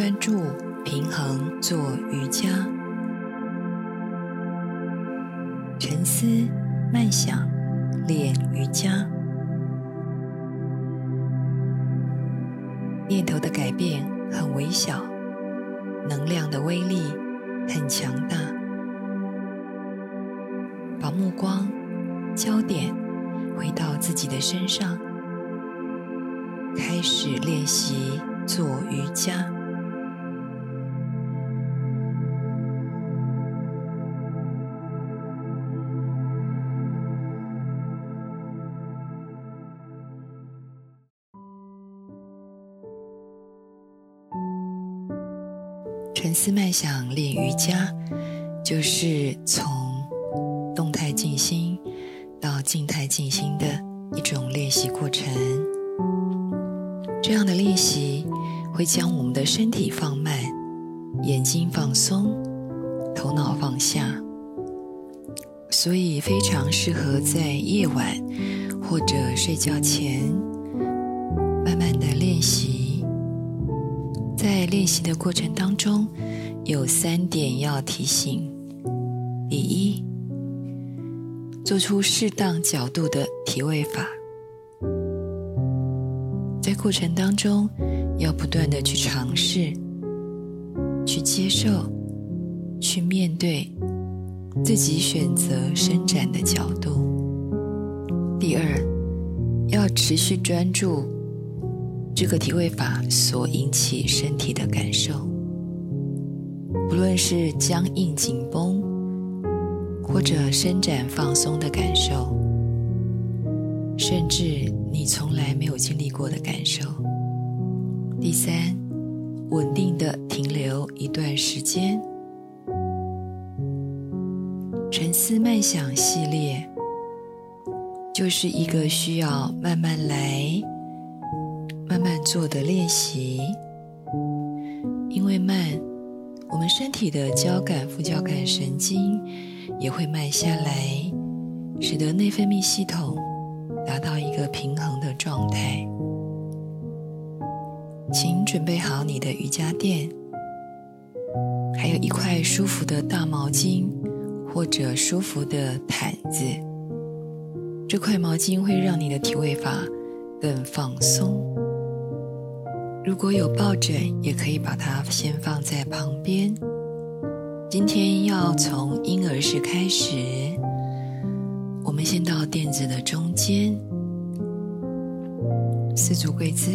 专注、平衡做瑜伽，沉思、慢想练瑜伽。念头的改变很微小，能量的威力很强大。把目光、焦点回到自己的身上，开始练习做瑜伽。思慢想练瑜伽，就是从动态静心到静态静心的一种练习过程。这样的练习会将我们的身体放慢，眼睛放松，头脑放下，所以非常适合在夜晚或者睡觉前慢慢的练习。在练习的过程当中，有三点要提醒：第一，做出适当角度的体位法，在过程当中要不断的去尝试、去接受、去面对自己选择伸展的角度。第二，要持续专注。这个体位法所引起身体的感受，不论是僵硬紧绷，或者伸展放松的感受，甚至你从来没有经历过的感受。第三，稳定的停留一段时间。沉思慢想系列，就是一个需要慢慢来。慢慢做的练习，因为慢，我们身体的交感副交感神经也会慢下来，使得内分泌系统达到一个平衡的状态。请准备好你的瑜伽垫，还有一块舒服的大毛巾或者舒服的毯子。这块毛巾会让你的体位法更放松。如果有抱枕，也可以把它先放在旁边。今天要从婴儿式开始，我们先到垫子的中间，四足跪姿，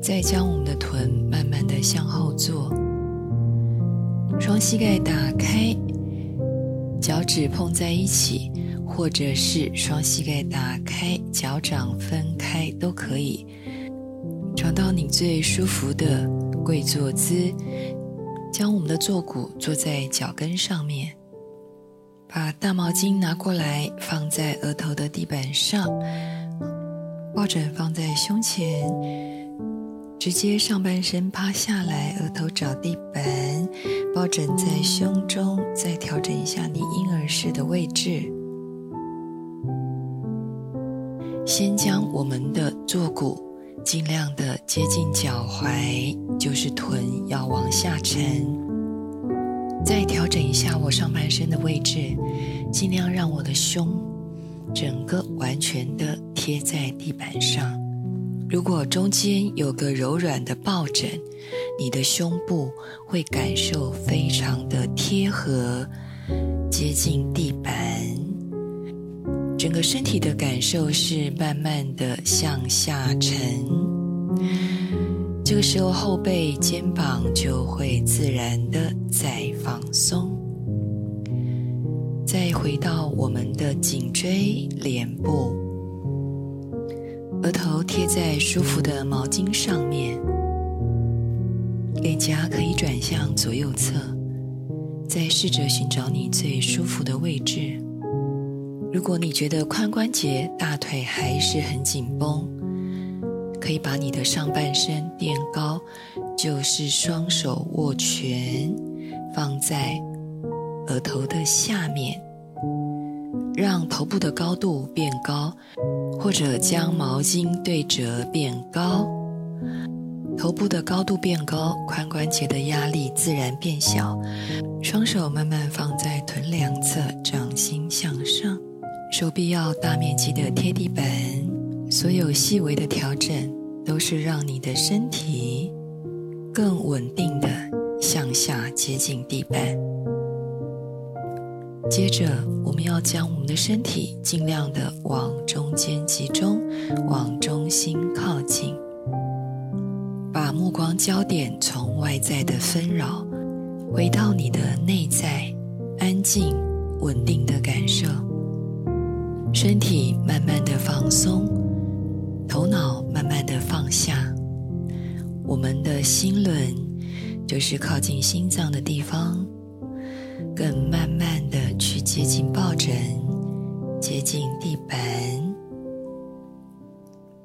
再将我们的臀慢慢的向后坐，双膝盖打开，脚趾碰在一起，或者是双膝盖打开，脚掌分开都可以。找到你最舒服的跪坐姿，将我们的坐骨坐在脚跟上面，把大毛巾拿过来放在额头的地板上，抱枕放在胸前，直接上半身趴下来，额头找地板，抱枕在胸中，再调整一下你婴儿式的位置，先将我们的坐骨。尽量的接近脚踝，就是臀要往下沉。再调整一下我上半身的位置，尽量让我的胸整个完全的贴在地板上。如果中间有个柔软的抱枕，你的胸部会感受非常的贴合，接近地板。整个身体的感受是慢慢的向下沉，这个时候后背、肩膀就会自然的在放松。再回到我们的颈椎、脸部，额头贴在舒服的毛巾上面，脸颊可以转向左右侧，再试着寻找你最舒服的位置。如果你觉得髋关节、大腿还是很紧绷，可以把你的上半身垫高，就是双手握拳放在额头的下面，让头部的高度变高，或者将毛巾对折变高，头部的高度变高，髋关节的压力自然变小。双手慢慢放在臀两侧，手臂要大面积的贴地板。所有细微的调整，都是让你的身体更稳定的向下接近地板。接着，我们要将我们的身体尽量的往中间集中，往中心靠近。把目光焦点从外在的纷扰，回到你的内在，安静、稳定的感受。身体慢慢的放松，头脑慢慢的放下。我们的心轮就是靠近心脏的地方，更慢慢的去接近抱枕，接近地板，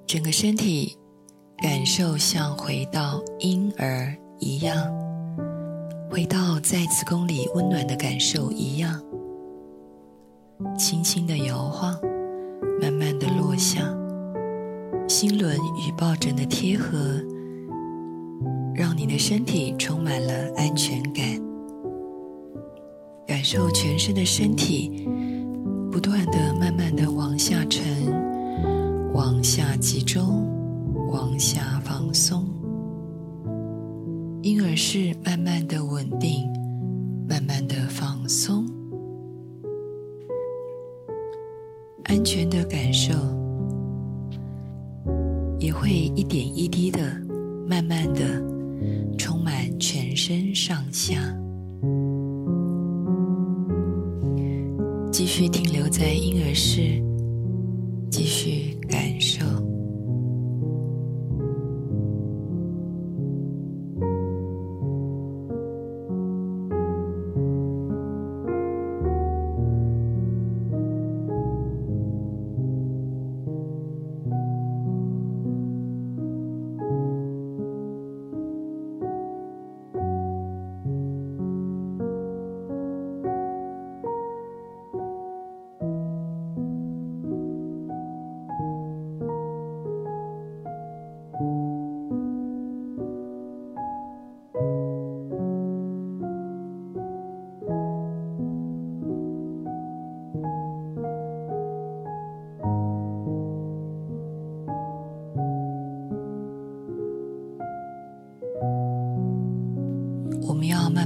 整个身体。感受像回到婴儿一样，回到在子宫里温暖的感受一样，轻轻的摇晃，慢慢的落下。心轮与抱枕的贴合，让你的身体充满了安全感。感受全身的身体不断的、慢慢的往下沉，往下集中。往下放松，婴儿式慢慢的稳定，慢慢的放松，安全的感受，也会一点一滴的，慢慢的充满全身上下。继续停留在婴儿室，继续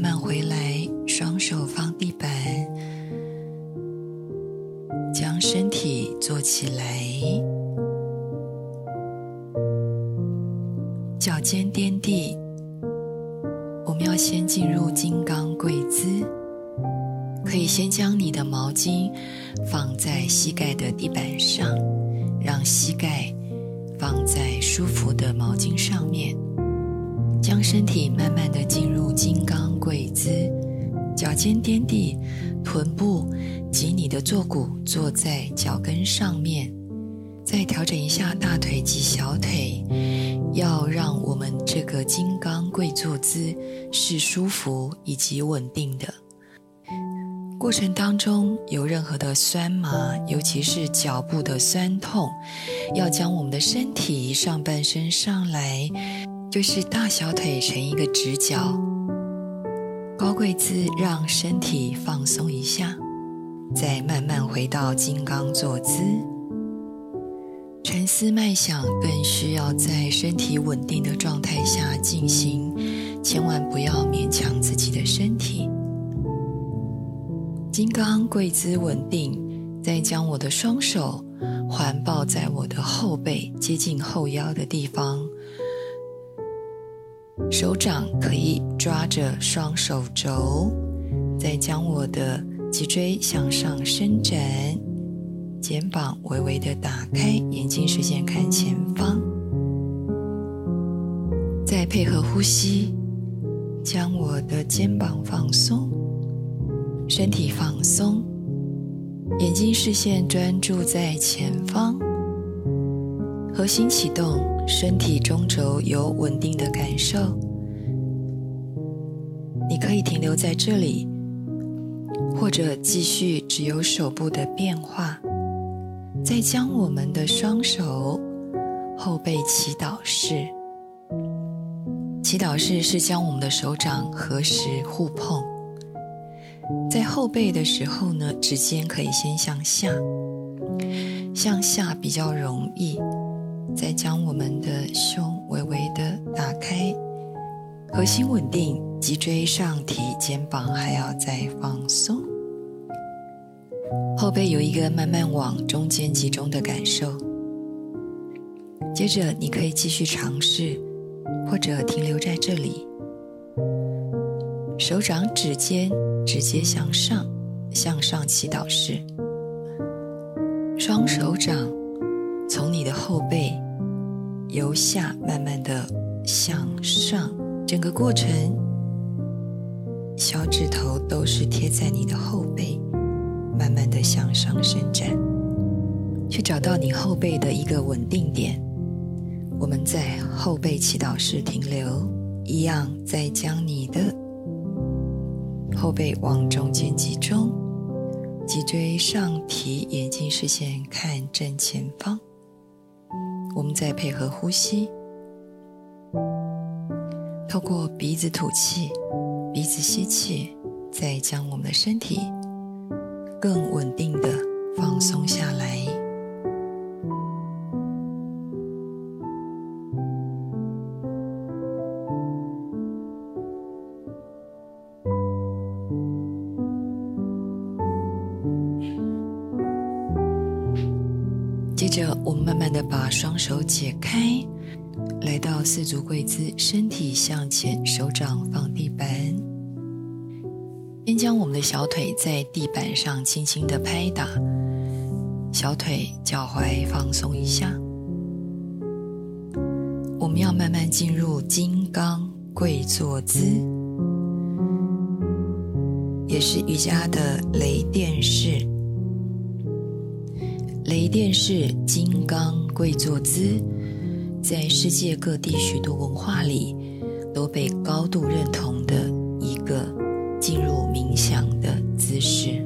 慢回来，是舒服以及稳定的。过程当中有任何的酸麻，尤其是脚部的酸痛，要将我们的身体上半身上来。就是大小腿成一个直角，高跪姿，让身体放松一下，再慢慢回到金刚坐姿。沉思慢想更需要在身体稳定的状态下进行，千万不要勉强自己的身体。金刚跪姿稳定，再将我的双手环抱在我的后背，接近后腰的地方。手掌可以抓着双手肘，再将我的脊椎向上伸展，肩膀微微的打开，眼睛视线看前方，再配合呼吸，将我的肩膀放松，身体放松，眼睛视线专注在前方，核心启动。身体中轴有稳定的感受，你可以停留在这里，或者继续只有手部的变化。再将我们的双手后背祈祷式，祈祷式是将我们的手掌合十互碰，在后背的时候呢，指尖可以先向下，向下比较容易，再将我们的胸微微的打开，核心稳定，脊椎上提，肩膀还要再放松，后背有一个慢慢往中间集中的感受。接着，你可以继续尝试，或者停留在这里。手掌指尖直接向上，向上祈祷式。双手掌从你的后背由下慢慢的向上，整个过程小指头都是贴在你的后背，慢慢的向上伸展，去找到你后背的一个稳定点。我们在后背祈祷室停留，一样再将你的后背往中间集中，脊椎上提，眼睛视线看正前方。我们再配合呼吸，透过鼻子吐气，鼻子吸气，再将我们的身体更稳定的放松下来。双手解开，来到四足跪姿，身体向前，手掌放地板。先将我们的小腿在地板上轻轻的拍打，小腿、脚踝放松一下。我们要慢慢进入金刚跪坐姿，也是瑜伽的雷电式。雷电式金刚跪坐姿，在世界各地许多文化里都被高度认同的一个进入冥想的姿势。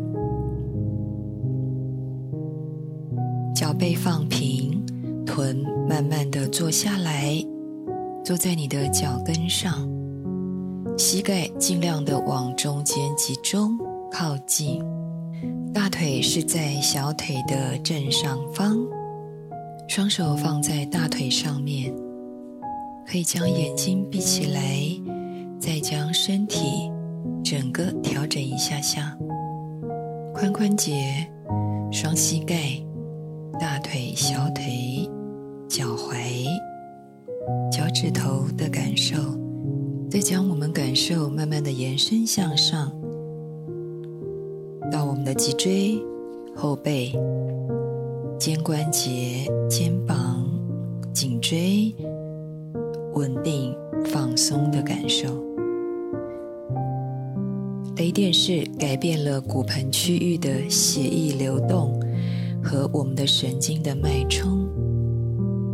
脚背放平，臀慢慢的坐下来，坐在你的脚跟上，膝盖尽量的往中间集中靠近。大腿是在小腿的正上方，双手放在大腿上面，可以将眼睛闭起来，再将身体整个调整一下下，髋关节、双膝盖、大腿、小腿、脚踝、脚趾头的感受，再将我们感受慢慢的延伸向上。到我们的脊椎、后背、肩关节、肩膀、颈椎，稳定放松的感受。雷电式改变了骨盆区域的血液流动和我们的神经的脉冲，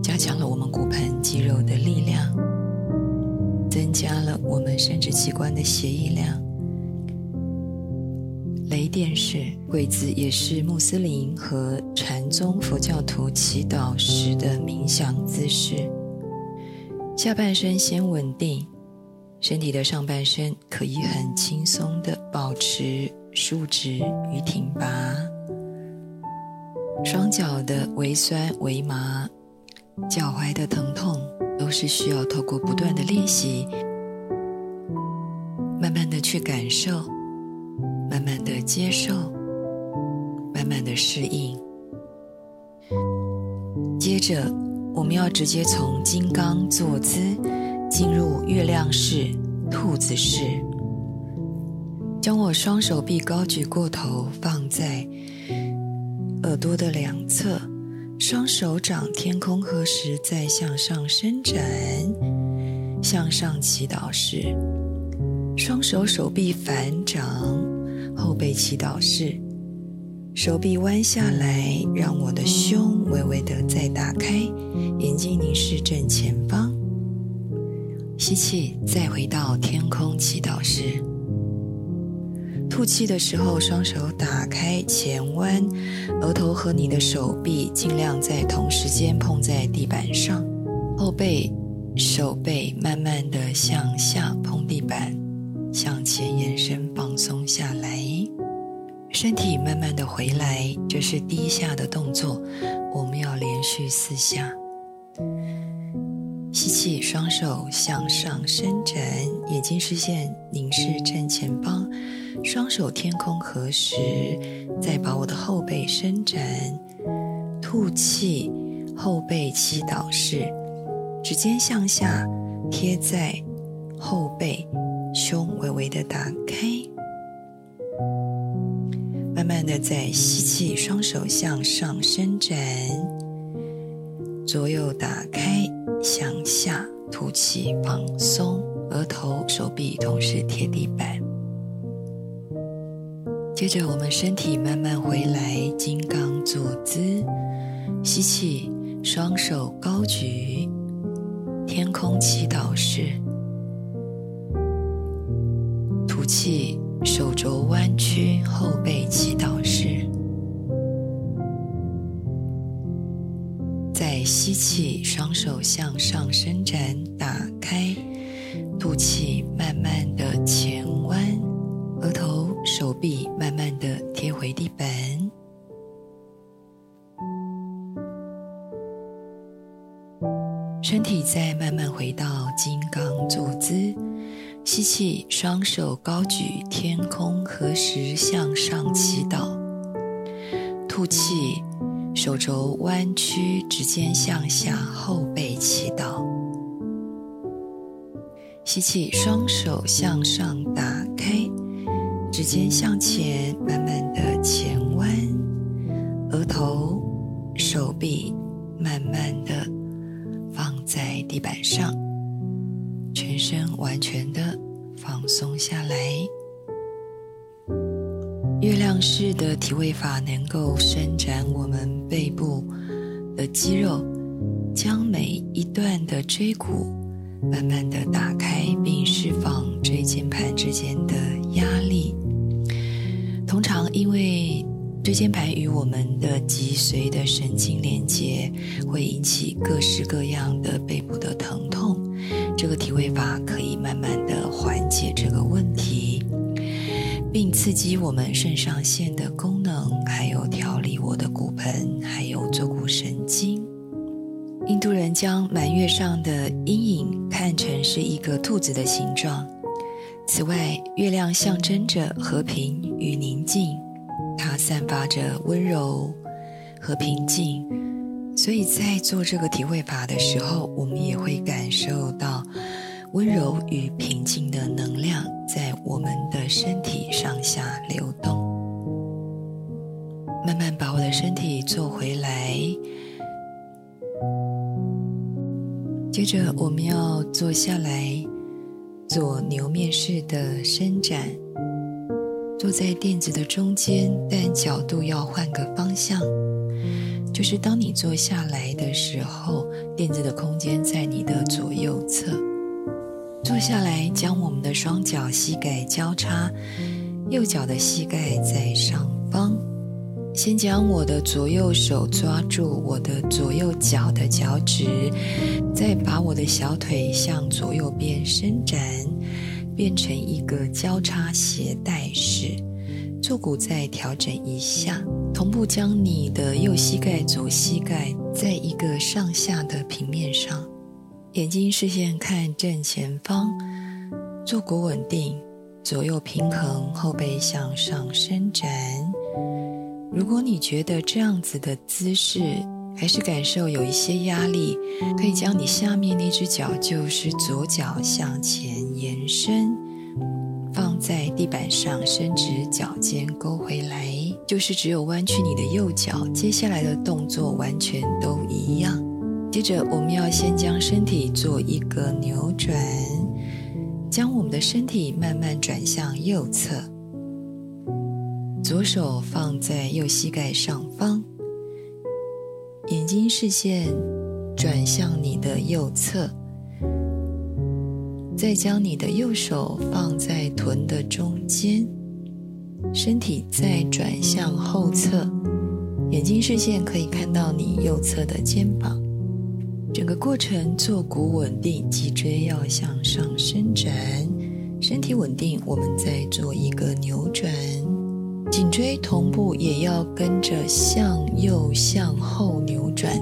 加强了我们骨盆肌肉的力量，增加了我们生殖器官的血液量。雷电式跪姿也是穆斯林和禅宗佛教徒祈祷时的冥想姿势。下半身先稳定，身体的上半身可以很轻松的保持竖直与挺拔，双脚的微酸微麻，脚踝的疼痛都是需要透过不断的练习，慢慢的去感受。慢慢的接受，慢慢的适应。接着，我们要直接从金刚坐姿进入月亮式、兔子式。将我双手臂高举过头，放在耳朵的两侧，双手掌天空合十，再向上伸展，向上祈祷式。双手手臂反掌。后背祈祷式，手臂弯下来，让我的胸微微的再打开，眼睛凝视正前方。吸气，再回到天空祈祷式。吐气的时候，双手打开前弯，额头和你的手臂尽量在同时间碰在地板上，后背手背慢慢的向下碰地板，向前延伸，放松下来，身体慢慢的回来。这是第一下的动作，我们要连续四下。吸气，双手向上伸展，眼睛视线凝视正前方，双手天空合十，再把我的后背伸展，吐气，后背祈祷式。指尖向下贴在后背，胸微微的打开，慢慢的再吸气，双手向上伸展，左右打开，向下吐气，放松，额头、手臂同时贴地板。接着我们身体慢慢回来，金刚坐姿，吸气，双手高举。天空祈祷式，呼气，手肘弯曲，后背祈祷式。再吸气，双手向上伸展，打开，吐气，慢慢的前弯，额头、手臂慢慢的贴回地板。身体再慢慢回到金刚坐姿，吸气，双手高举，天空合十，向上祈祷。吐气，手肘弯曲，指尖向下，后背祈祷。吸气，双手向上打开，指尖向前，慢慢的前弯，额头、手臂慢慢的。放在地板上，身完全的放松下来。月亮式的体位法能够伸展我们背部的肌肉，将每一段的椎骨慢慢的打开，并释放椎间盘之间的压力。通常因为椎间盘与我们的脊髓的神经连接，会引起各式各样的背部的疼痛。这个体位法可以慢慢的缓解这个问题，并刺激我们肾上腺的功能，还有调理我的骨盆，还有坐骨神经。印度人将满月上的阴影看成是一个兔子的形状。此外，月亮象征着和平与宁静。它散发着温柔和平静，所以在做这个体会法的时候，我们也会感受到温柔与平静的能量在我们的身体上下流动。慢慢把我的身体坐回来，接着我们要坐下来做牛面式的伸展。坐在垫子的中间，但角度要换个方向。就是当你坐下来的时候，垫子的空间在你的左右侧。坐下来，将我们的双脚膝盖交叉，右脚的膝盖在上方。先将我的左右手抓住我的左右脚的脚趾，再把我的小腿向左右边伸展。变成一个交叉鞋带式，坐骨再调整一下，同步将你的右膝盖、左膝盖在一个上下的平面上，眼睛视线看正前方，坐骨稳定，左右平衡，后背向上伸展。如果你觉得这样子的姿势，还是感受有一些压力，可以将你下面那只脚，就是左脚向前延伸，放在板上，伸直脚尖勾回来，就是只有弯曲你的右脚。接下来的动作完全都一样。接着我们要先将身体做一个扭转，将我们的身体慢慢转向右侧，左手放在右膝盖上方。眼睛视线转向你的右侧，再将你的右手放在臀的中间，身体再转向后侧，眼睛视线可以看到你右侧的肩膀。整个过程坐骨稳定，脊椎要向上伸展，身体稳定，我们再做一个扭转，颈椎同步也要跟着向右向后扭转，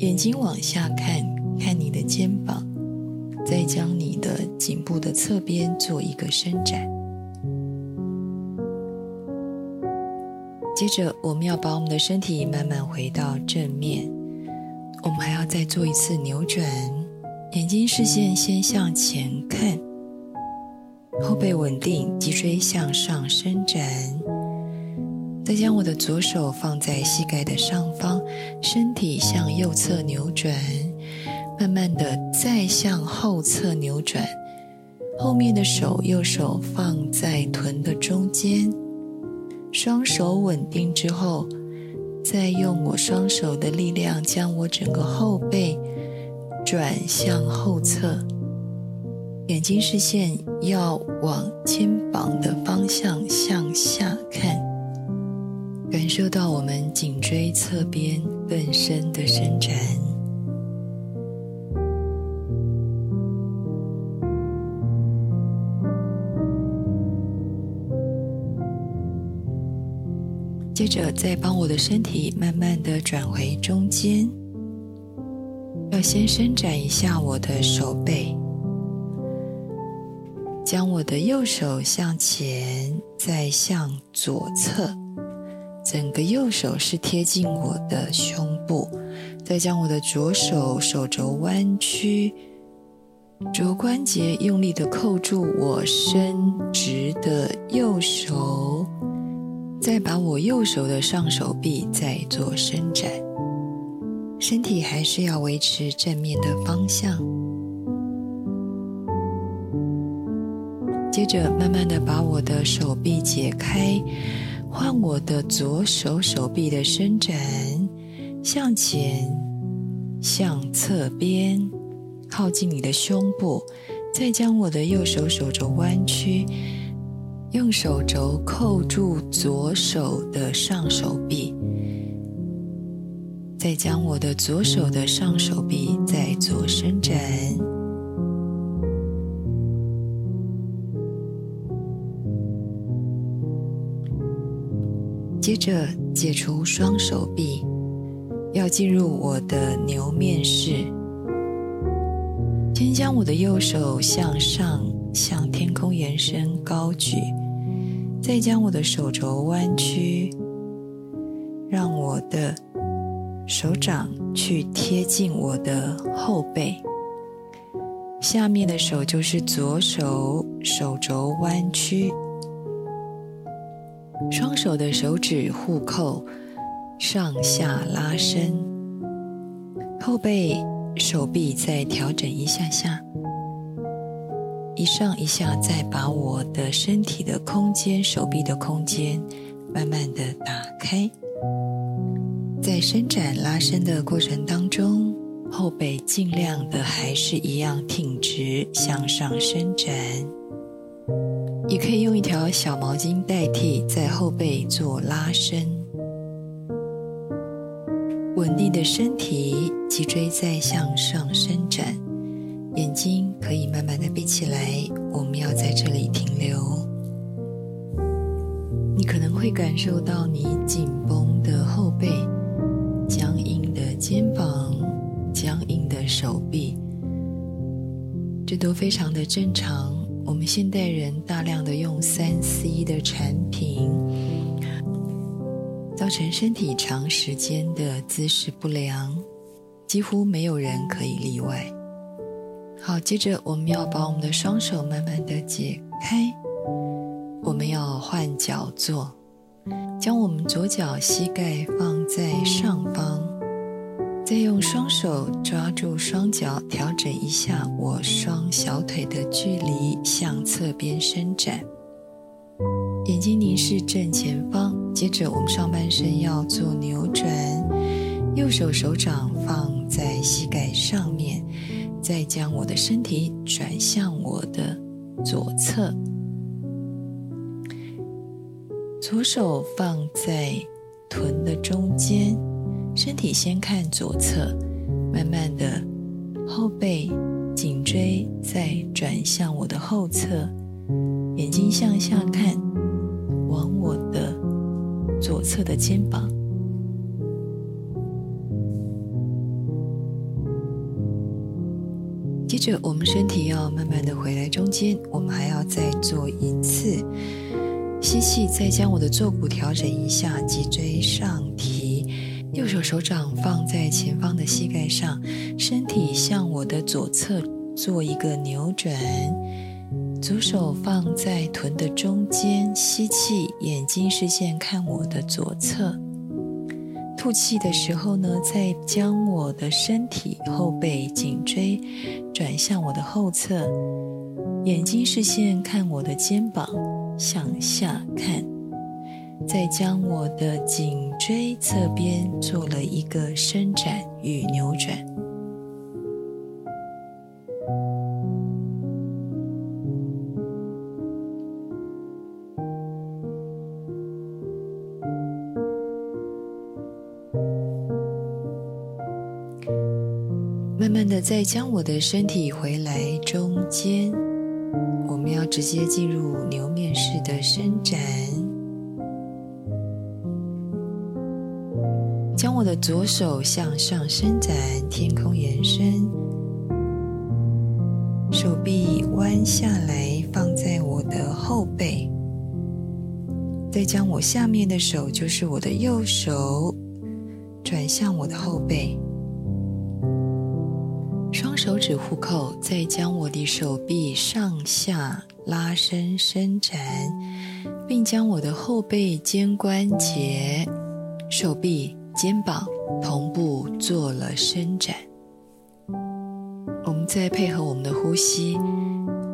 眼睛往下看，看你的肩膀，再将你的颈部的侧边做一个伸展。接着，我们要把我们的身体慢慢回到正面。我们还要再做一次扭转，眼睛视线先向前看，后背稳定，脊椎向上伸展。再将我的左手放在膝盖的上方，身体向右侧扭转，慢慢的再向后侧扭转。后面的手，右手放在臀的中间。双手稳定之后，再用我双手的力量，将我整个后背转向后侧，眼睛视线要往肩膀的方向向下看，感受到我们颈椎侧边更深的伸展。接着，再帮我的身体慢慢的转回中间，要先伸展一下我的手背，将我的右手向前，再向左侧，整个右手是贴近我的胸部，再将我的左手手肘弯曲，肘关节用力的扣住我伸直的右手。再把我右手的上手臂再做伸展，身体还是要维持正面的方向。接着，慢慢的把我的手臂解开，换我的左手手臂的伸展，向前，向侧边，靠近你的胸部，再将我的右手手肘弯曲。用手肘扣住左手的上手臂，再将我的左手的上手臂再做伸展。接着解除双手臂，要进入我的牛面式。先将我的右手向上，向天空延伸，高举。再将我的手肘弯曲，让我的手掌去贴近我的后背。下面的手就是左手手肘弯曲，双手的手指互扣，上下拉伸，后背手臂再调整一下下。一上一下，再把我的身体的空间、手臂的空间慢慢的打开，在伸展拉伸的过程当中，后背尽量的还是一样挺直向上伸展，也可以用一条小毛巾代替，在后背做拉伸，稳定的身体，脊椎再向上伸展。眼睛可以慢慢起来，我们要在这里停留。你可能会感受到你紧绷的后背、僵硬的肩膀、僵硬的手臂，这都非常的正常。我们现代人大量的用三 C 的产品，造成身体长时间的姿势不良，几乎没有人可以例外。好，接着我们要把我们的双手慢慢的解开，我们要换脚坐，将我们左脚膝盖放在上方，再用双手抓住双脚，调整一下我双小腿的距离，向侧边伸展，眼睛凝视正前方。接着我们上半身要做扭转，右手手掌放在膝盖上面。再将我的身体转向我的左侧，左手放在臀的中间，身体先看左侧，慢慢的后背、颈椎再转向我的后侧，眼睛向下看，往我的左侧的肩膀。接着，我们身体要慢慢的回来中间，我们还要再做一次吸气，再将我的坐骨调整一下，脊椎上提，右手手掌放在前方的膝盖上，身体向我的左侧做一个扭转，左手放在臀的中间，吸气，眼睛视线看我的左侧。吐气的时候呢，再将我的身体后背、颈椎转向我的后侧，眼睛视线看我的肩膀，向下看，再将我的颈椎侧边做了一个伸展与扭转。再将我的身体回来中间，我们要直接进入牛面式的伸展。将我的左手向上伸展，天空延伸，手臂弯下来放在我的后背，再将我下面的手，就是我的右手，转向我的后背。手指互扣，再将我的手臂上下拉伸伸展，并将我的后背肩关节、手臂、肩膀同步做了伸展。我们再配合我们的呼吸，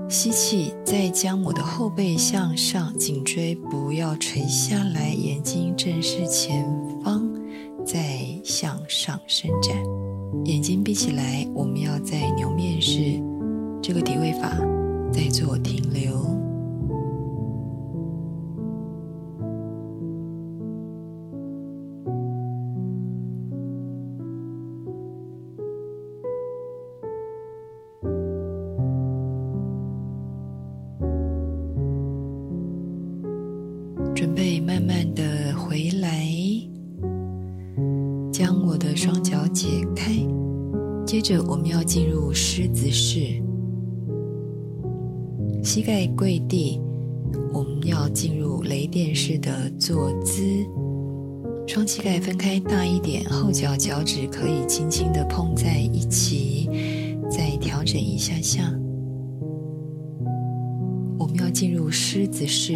吸气，再将我的后背向上，颈椎不要垂下来，眼睛正视前方，再向上伸展。眼睛闭起来，我们要在牛面式这个体位法再做停留。准备慢慢的回来。将我的双脚解开，接着我们要进入狮子式，膝盖跪地，我们要进入雷电式的坐姿，双膝盖分开大一点，后脚脚趾可以轻轻的碰在一起，再调整一下下，我们要进入狮子式。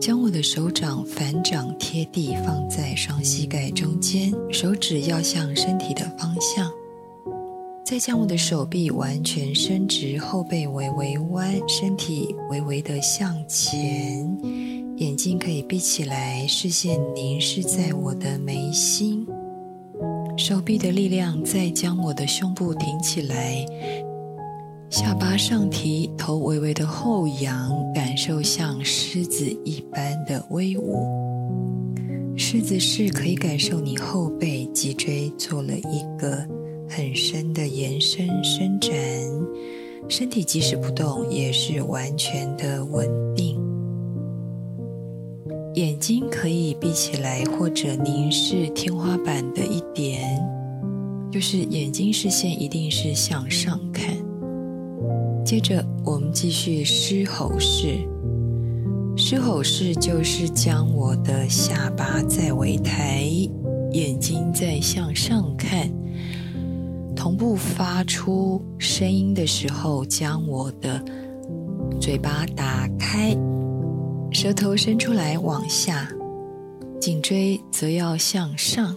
将我的手掌反掌贴地，放在双膝盖中间，手指要向身体的方向。再将我的手臂完全伸直，后背微微弯，身体微微的向前，眼睛可以闭起来，视线凝视在我的眉心。手臂的力量，再将我的胸部挺起来。下巴上提，头微微的后仰，感受像狮子一般的威武。狮子式可以感受你后背脊椎做了一个很深的延伸伸展，身体即使不动也是完全的稳定。眼睛可以闭起来或者凝视天花板的一点，就是眼睛视线一定是向上看。接着，我们继续狮吼式。狮吼式就是将我的下巴在微抬，眼睛在向上看，同步发出声音的时候，将我的嘴巴打开，舌头伸出来往下，颈椎则要向上。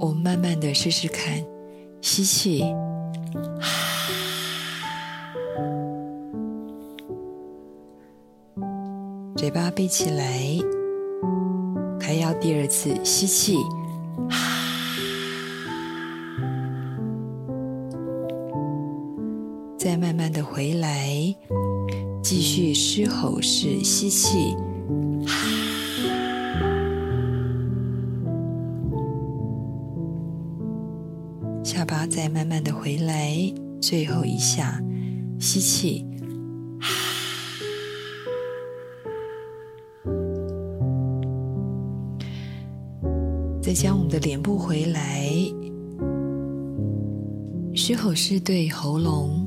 我们慢慢的试试看，吸气。嘴巴闭起来，还要第二次吸气，再慢慢的回来，继续狮吼式吸气，下巴再慢慢的回来，最后一下吸气，再将我们的脸部回来，狮吼是对喉咙、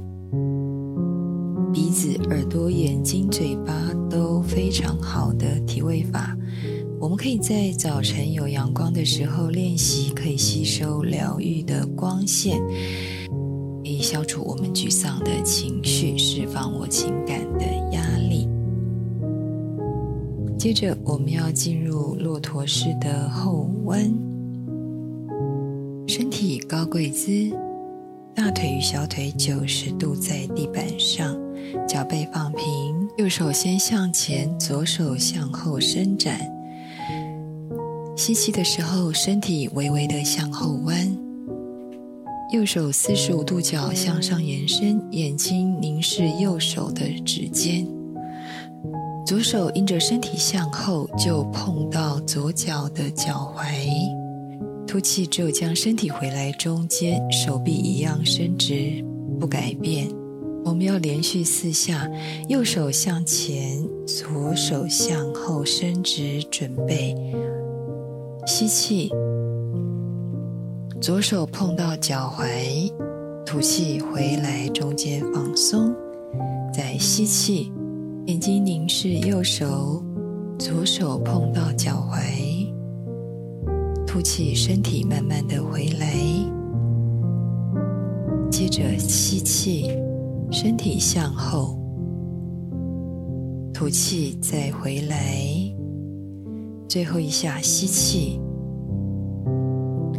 耳朵、眼睛、嘴巴都非常好的体位法。我们可以在早晨有阳光的时候练习，可以吸收疗愈的光线，以消除我们沮丧的情绪，释放我情感的压力。接着，我们要进入骆驼式的后弯，身体高跪姿，大腿与小腿九十度在地板上，脚背放平，右手先向前，左手向后伸展。吸气的时候，身体微微的向后弯，右手四十五度角向上延伸，眼睛凝视右手的指尖，左手因着身体向后就碰到左脚的脚踝，吐气只有将身体回来中间，手臂一样伸直不改变。我们要连续四下，右手向前，左手向后伸直，准备。吸气，左手碰到脚踝，吐气回来，中间放松。再吸气，眼睛凝视右手，左手碰到脚踝，吐气，身体慢慢的回来。接着吸气，身体向后，吐气再回来。最后一下吸气，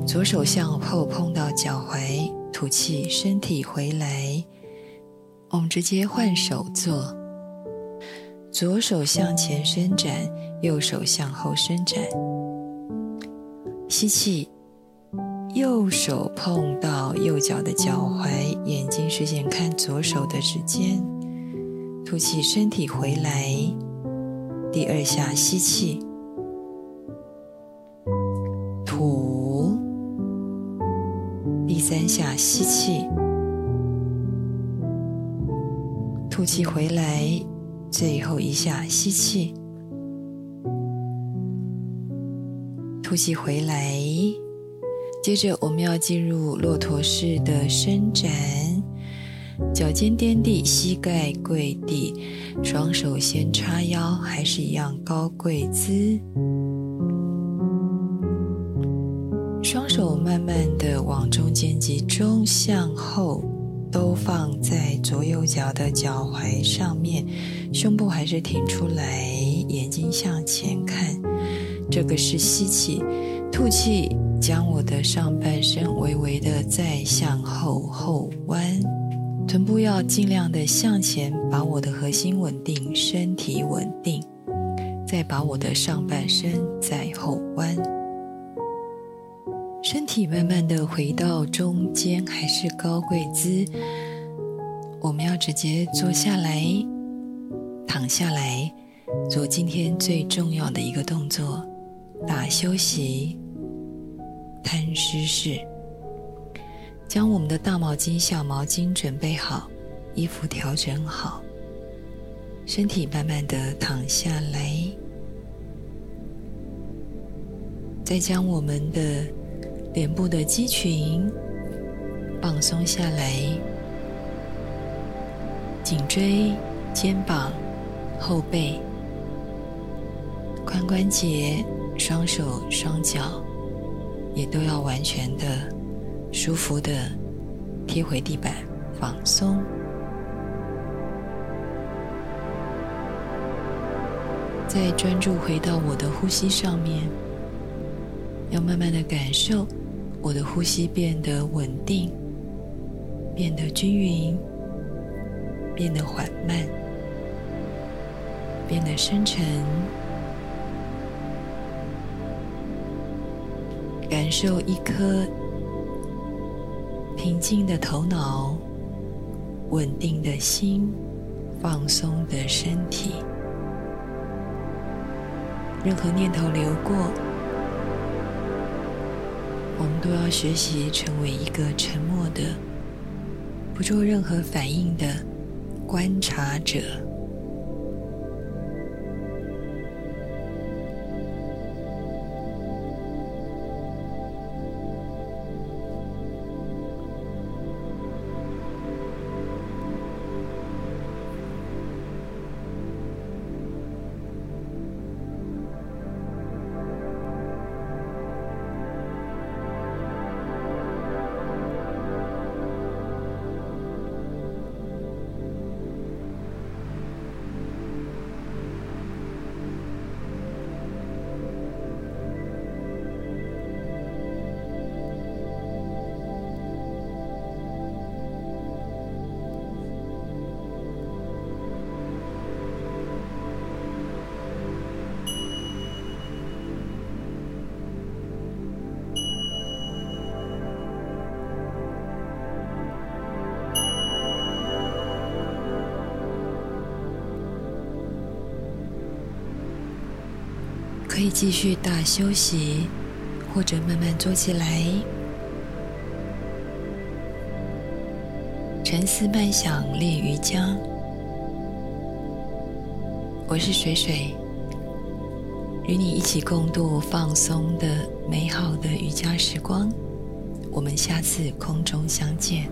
左手向后碰到脚踝，吐气，身体回来。我们直接换手做，左手向前伸展，右手向后伸展。吸气，右手碰到右脚的脚踝，眼睛视线看左手的指尖。吐气，身体回来。第二下吸气。吐，第三下吸气，吐气回来，最后一下吸气，吐气回来。接着我们要进入骆驼式的伸展，脚尖垫地，膝盖跪地，双手先叉腰，还是一样高跪姿。双手慢慢的往中间集中，向后，都放在左右脚的脚踝上面，胸部还是挺出来，眼睛向前看。这个是吸气，吐气，将我的上半身微微的再向后后弯，臀部要尽量的向前，把我的核心稳定，身体稳定，再把我的上半身再后弯。身体慢慢的回到中间，还是高跪姿。我们要直接坐下来，躺下来，做今天最重要的一个动作——打休息，摊湿式。将我们的大毛巾、小毛巾准备好，衣服调整好，身体慢慢的躺下来，再将我们的。脸部的肌群放松下来，颈椎、肩膀、后背、髋关节、双手、双脚也都要完全的舒服的贴回地板，放松。再专注回到我的呼吸上面，要慢慢的感受。我的呼吸变得稳定，变得均匀，变得缓慢，变得深沉。感受一颗平静的头脑，稳定的心，放松的身体。任何念头流过。我们都要学习成为一个沉默的、不做任何反应的观察者。以继续大休息，或者慢慢坐起来，沉思慢想练瑜伽。我是水水，与你一起共度放松的美好的瑜伽时光。我们下次空中相见。